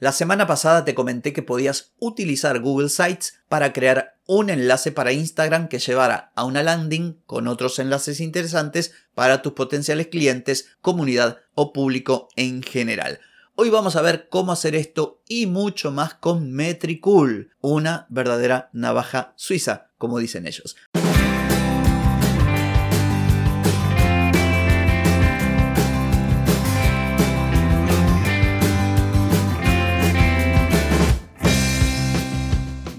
La semana pasada te comenté que podías utilizar Google Sites para crear un enlace para Instagram que llevara a una landing con otros enlaces interesantes para tus potenciales clientes, comunidad o público en general. Hoy vamos a ver cómo hacer esto y mucho más con Metricool, una verdadera navaja suiza, como dicen ellos.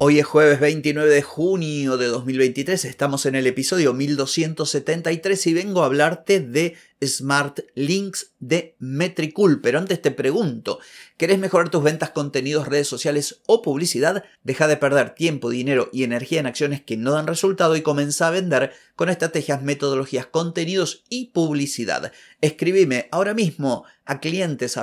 Hoy es jueves 29 de junio de 2023, estamos en el episodio 1273 y vengo a hablarte de Smart Links de Metricool. Pero antes te pregunto, ¿querés mejorar tus ventas, contenidos, redes sociales o publicidad? Deja de perder tiempo, dinero y energía en acciones que no dan resultado y comienza a vender con estrategias, metodologías, contenidos y publicidad. Escribime ahora mismo a clientes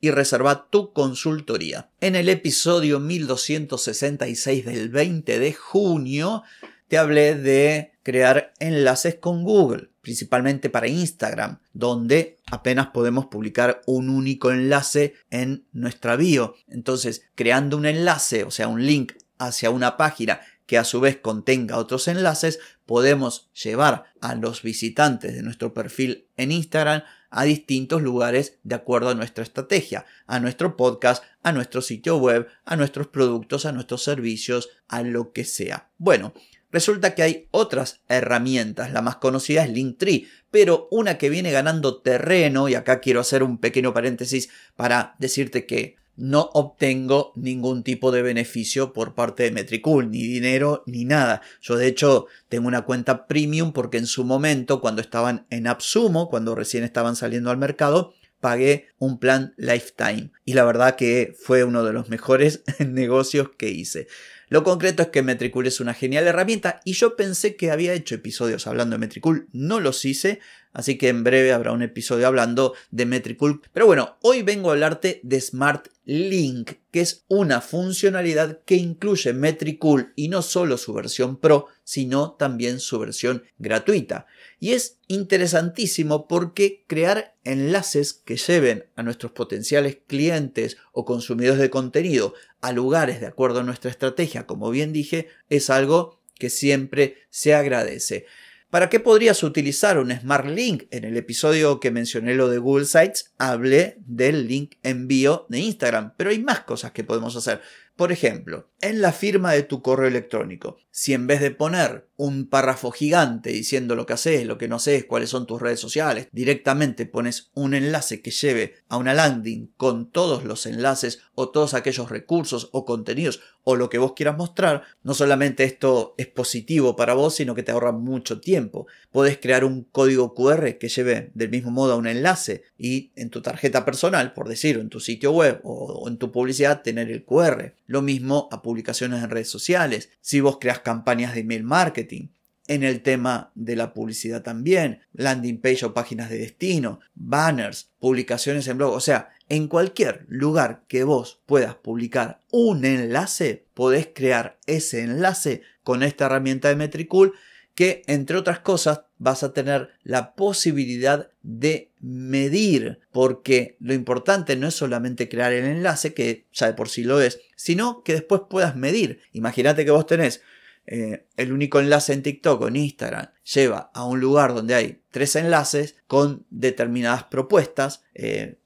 y reserva tu consultoría. En el episodio 1266 del 20 de junio te hablé de crear enlaces con Google, principalmente para Instagram, donde apenas podemos publicar un único enlace en nuestra bio. Entonces, creando un enlace, o sea, un link hacia una página que a su vez contenga otros enlaces, podemos llevar a los visitantes de nuestro perfil en Instagram a distintos lugares de acuerdo a nuestra estrategia, a nuestro podcast, a nuestro sitio web, a nuestros productos, a nuestros servicios, a lo que sea. Bueno, Resulta que hay otras herramientas, la más conocida es Linktree, pero una que viene ganando terreno, y acá quiero hacer un pequeño paréntesis para decirte que no obtengo ningún tipo de beneficio por parte de Metricool, ni dinero ni nada. Yo de hecho tengo una cuenta premium porque en su momento, cuando estaban en Absumo, cuando recién estaban saliendo al mercado, pagué un plan lifetime. Y la verdad que fue uno de los mejores negocios que hice. Lo concreto es que Metricool es una genial herramienta y yo pensé que había hecho episodios hablando de Metricool, no los hice, así que en breve habrá un episodio hablando de Metricool. Pero bueno, hoy vengo a hablarte de Smart Link, que es una funcionalidad que incluye Metricool y no solo su versión Pro, sino también su versión gratuita. Y es interesantísimo porque crear enlaces que lleven a nuestros potenciales clientes o consumidores de contenido a lugares de acuerdo a nuestra estrategia, como bien dije, es algo que siempre se agradece. ¿Para qué podrías utilizar un Smart Link? En el episodio que mencioné lo de Google Sites, hablé del link envío de Instagram, pero hay más cosas que podemos hacer. Por ejemplo, en la firma de tu correo electrónico, si en vez de poner un párrafo gigante diciendo lo que haces, lo que no haces, cuáles son tus redes sociales, directamente pones un enlace que lleve a una landing con todos los enlaces o todos aquellos recursos o contenidos o lo que vos quieras mostrar, no solamente esto es positivo para vos, sino que te ahorra mucho tiempo. Podés crear un código QR que lleve del mismo modo a un enlace y en tu tarjeta personal, por decir, en tu sitio web o en tu publicidad tener el QR. Lo mismo a publicaciones en redes sociales. Si vos creas campañas de email marketing, en el tema de la publicidad también, landing page o páginas de destino, banners, publicaciones en blog, o sea, en cualquier lugar que vos puedas publicar un enlace, podés crear ese enlace con esta herramienta de Metricool que entre otras cosas vas a tener la posibilidad de medir, porque lo importante no es solamente crear el enlace, que ya de por sí lo es, sino que después puedas medir. Imagínate que vos tenés eh, el único enlace en TikTok o en Instagram, lleva a un lugar donde hay tres enlaces con determinadas propuestas. Eh,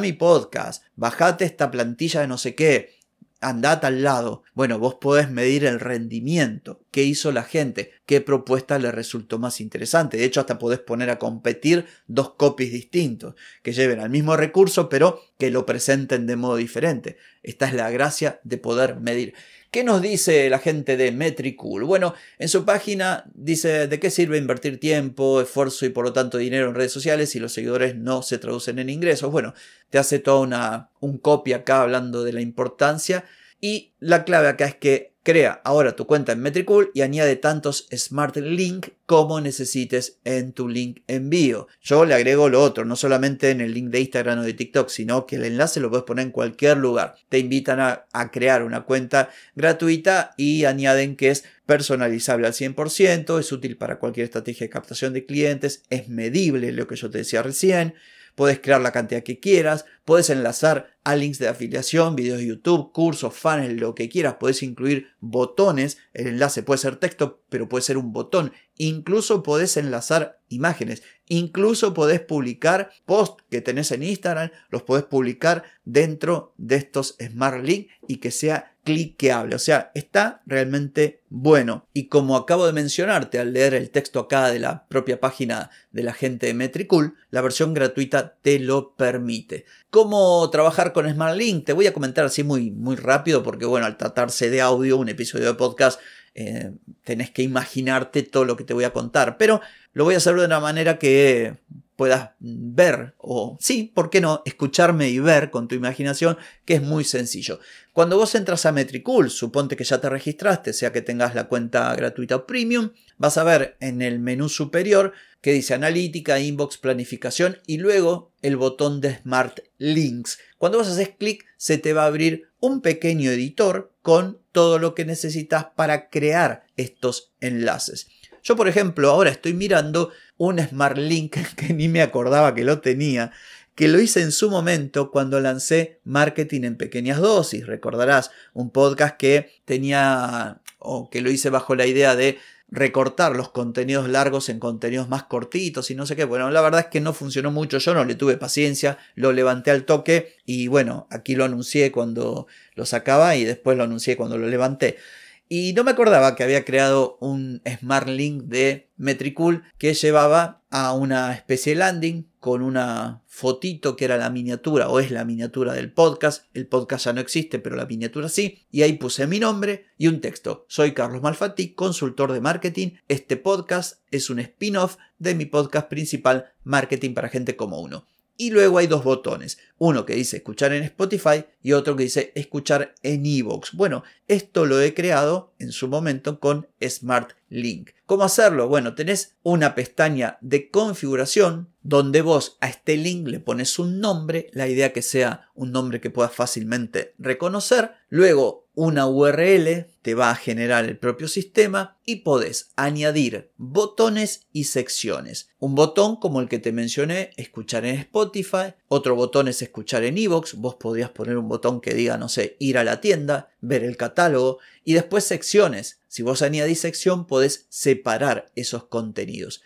mi podcast, bajate esta plantilla de no sé qué, andate al lado. Bueno, vos podés medir el rendimiento, qué hizo la gente, qué propuesta le resultó más interesante. De hecho, hasta podés poner a competir dos copies distintos, que lleven al mismo recurso, pero que lo presenten de modo diferente. Esta es la gracia de poder medir. ¿Qué nos dice la gente de Metricool? Bueno, en su página dice de qué sirve invertir tiempo, esfuerzo y por lo tanto dinero en redes sociales si los seguidores no se traducen en ingresos. Bueno, te hace toda una un copy acá hablando de la importancia Y la clave acá es que crea ahora tu cuenta en Metricool y añade tantos Smart Link como necesites en tu link envío. Yo le agrego lo otro, no solamente en el link de Instagram o de TikTok, sino que el enlace lo puedes poner en cualquier lugar. Te invitan a, crear una cuenta gratuita y añaden que es personalizable al 100%, es útil para cualquier estrategia de captación de clientes, es medible, lo que yo te decía recién puedes crear la cantidad que quieras, puedes enlazar a links de afiliación, videos de YouTube, cursos, funnels, lo que quieras, puedes incluir botones, el enlace puede ser texto, pero puede ser un botón, incluso puedes enlazar imágenes, incluso puedes publicar posts que tenés en Instagram, los puedes publicar dentro de estos Smart Links y que sea cliqueable, o sea, está realmente bueno. Y como acabo de mencionarte al leer el texto acá de la propia página de la gente de Metricool, la versión gratuita te lo permite. ¿Cómo trabajar con SmartLink? Te voy a comentar así muy, muy rápido porque bueno, al tratarse de audio, un episodio de podcast, eh, tenés que imaginarte todo lo que te voy a contar, pero lo voy a hacer de una manera que puedas ver o sí, ¿por qué no? Escucharme y ver con tu imaginación, que es muy sencillo. Cuando vos entras a Metricool, suponte que ya te registraste, sea que tengas la cuenta gratuita o premium, vas a ver en el menú superior que dice analítica, inbox, planificación y luego el botón de Smart Links. Cuando vos haces clic se te va a abrir un pequeño editor con todo lo que necesitas para crear estos enlaces. Yo, por ejemplo, ahora estoy mirando un Smart Link que ni me acordaba que lo tenía, que lo hice en su momento cuando lancé Marketing en pequeñas dosis. Recordarás un podcast que tenía o que lo hice bajo la idea de recortar los contenidos largos en contenidos más cortitos y no sé qué. Bueno, la verdad es que no funcionó mucho, yo no le tuve paciencia, lo levanté al toque y bueno, aquí lo anuncié cuando lo sacaba y después lo anuncié cuando lo levanté. Y no me acordaba que había creado un Smart Link de Metricool que llevaba a una especie de landing con una fotito que era la miniatura o es la miniatura del podcast. El podcast ya no existe, pero la miniatura sí. Y ahí puse mi nombre y un texto. Soy Carlos Malfatti, consultor de marketing. Este podcast es un spin-off de mi podcast principal, Marketing para Gente como Uno. Y luego hay dos botones, uno que dice escuchar en Spotify y otro que dice escuchar en Evox. Bueno, esto lo he creado en su momento con Smart Link. ¿Cómo hacerlo? Bueno, tenés una pestaña de configuración donde vos a este link le pones un nombre, la idea que sea un nombre que puedas fácilmente reconocer, luego una URL te va a generar el propio sistema y podés añadir botones y secciones. Un botón como el que te mencioné, escuchar en Spotify, otro botón es escuchar en Evox, vos podrías poner un botón que diga, no sé, ir a la tienda, ver el catálogo y después secciones. Si vos añadís sección podés separar esos contenidos.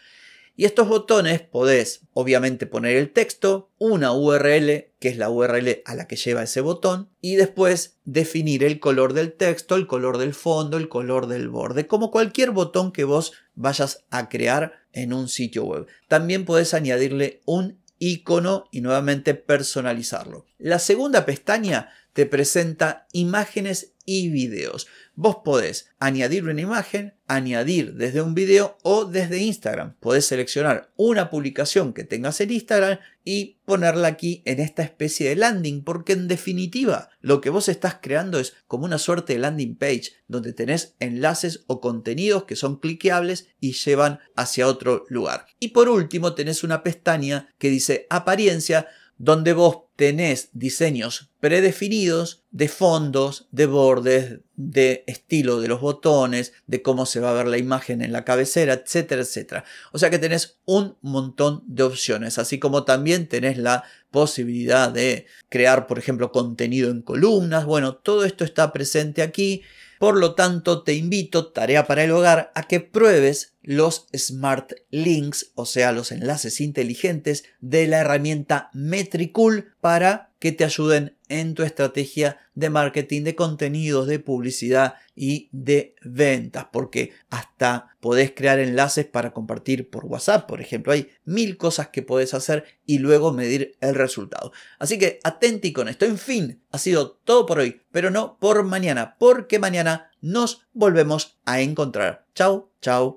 Y estos botones podés obviamente poner el texto, una URL, que es la URL a la que lleva ese botón, y después definir el color del texto, el color del fondo, el color del borde, como cualquier botón que vos vayas a crear en un sitio web. También podés añadirle un icono y nuevamente personalizarlo. La segunda pestaña te presenta imágenes y videos. Vos podés añadir una imagen, añadir desde un video o desde Instagram. Podés seleccionar una publicación que tengas en Instagram y ponerla aquí en esta especie de landing, porque en definitiva lo que vos estás creando es como una suerte de landing page donde tenés enlaces o contenidos que son cliqueables y llevan hacia otro lugar. Y por último tenés una pestaña que dice apariencia donde vos tenés diseños predefinidos de fondos, de bordes, de estilo de los botones, de cómo se va a ver la imagen en la cabecera, etcétera, etcétera. O sea que tenés un montón de opciones, así como también tenés la posibilidad de crear, por ejemplo, contenido en columnas. Bueno, todo esto está presente aquí. Por lo tanto, te invito, tarea para el hogar, a que pruebes los Smart Links, o sea, los enlaces inteligentes de la herramienta Metricool para que te ayuden en tu estrategia de marketing, de contenidos, de publicidad y de ventas, porque hasta podés crear enlaces para compartir por WhatsApp, por ejemplo, hay mil cosas que podés hacer y luego medir el resultado. Así que atenti con esto. En fin, ha sido todo por hoy, pero no por mañana, porque mañana nos volvemos a encontrar. Chao, chao.